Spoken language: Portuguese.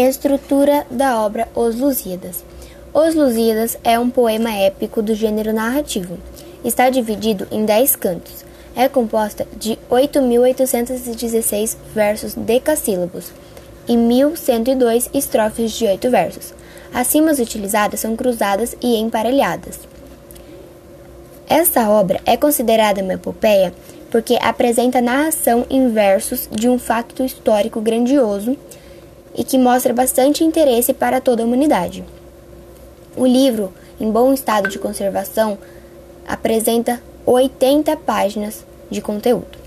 Estrutura da obra Os Lusíadas. Os Lusíadas é um poema épico do gênero narrativo. Está dividido em dez cantos. É composta de 8.816 versos decassílabos e 1.102 estrofes de oito versos. As rimas utilizadas são cruzadas e emparelhadas. Esta obra é considerada uma epopeia porque apresenta narração em versos de um fato histórico grandioso e que mostra bastante interesse para toda a humanidade. O livro, em bom estado de conservação, apresenta 80 páginas de conteúdo.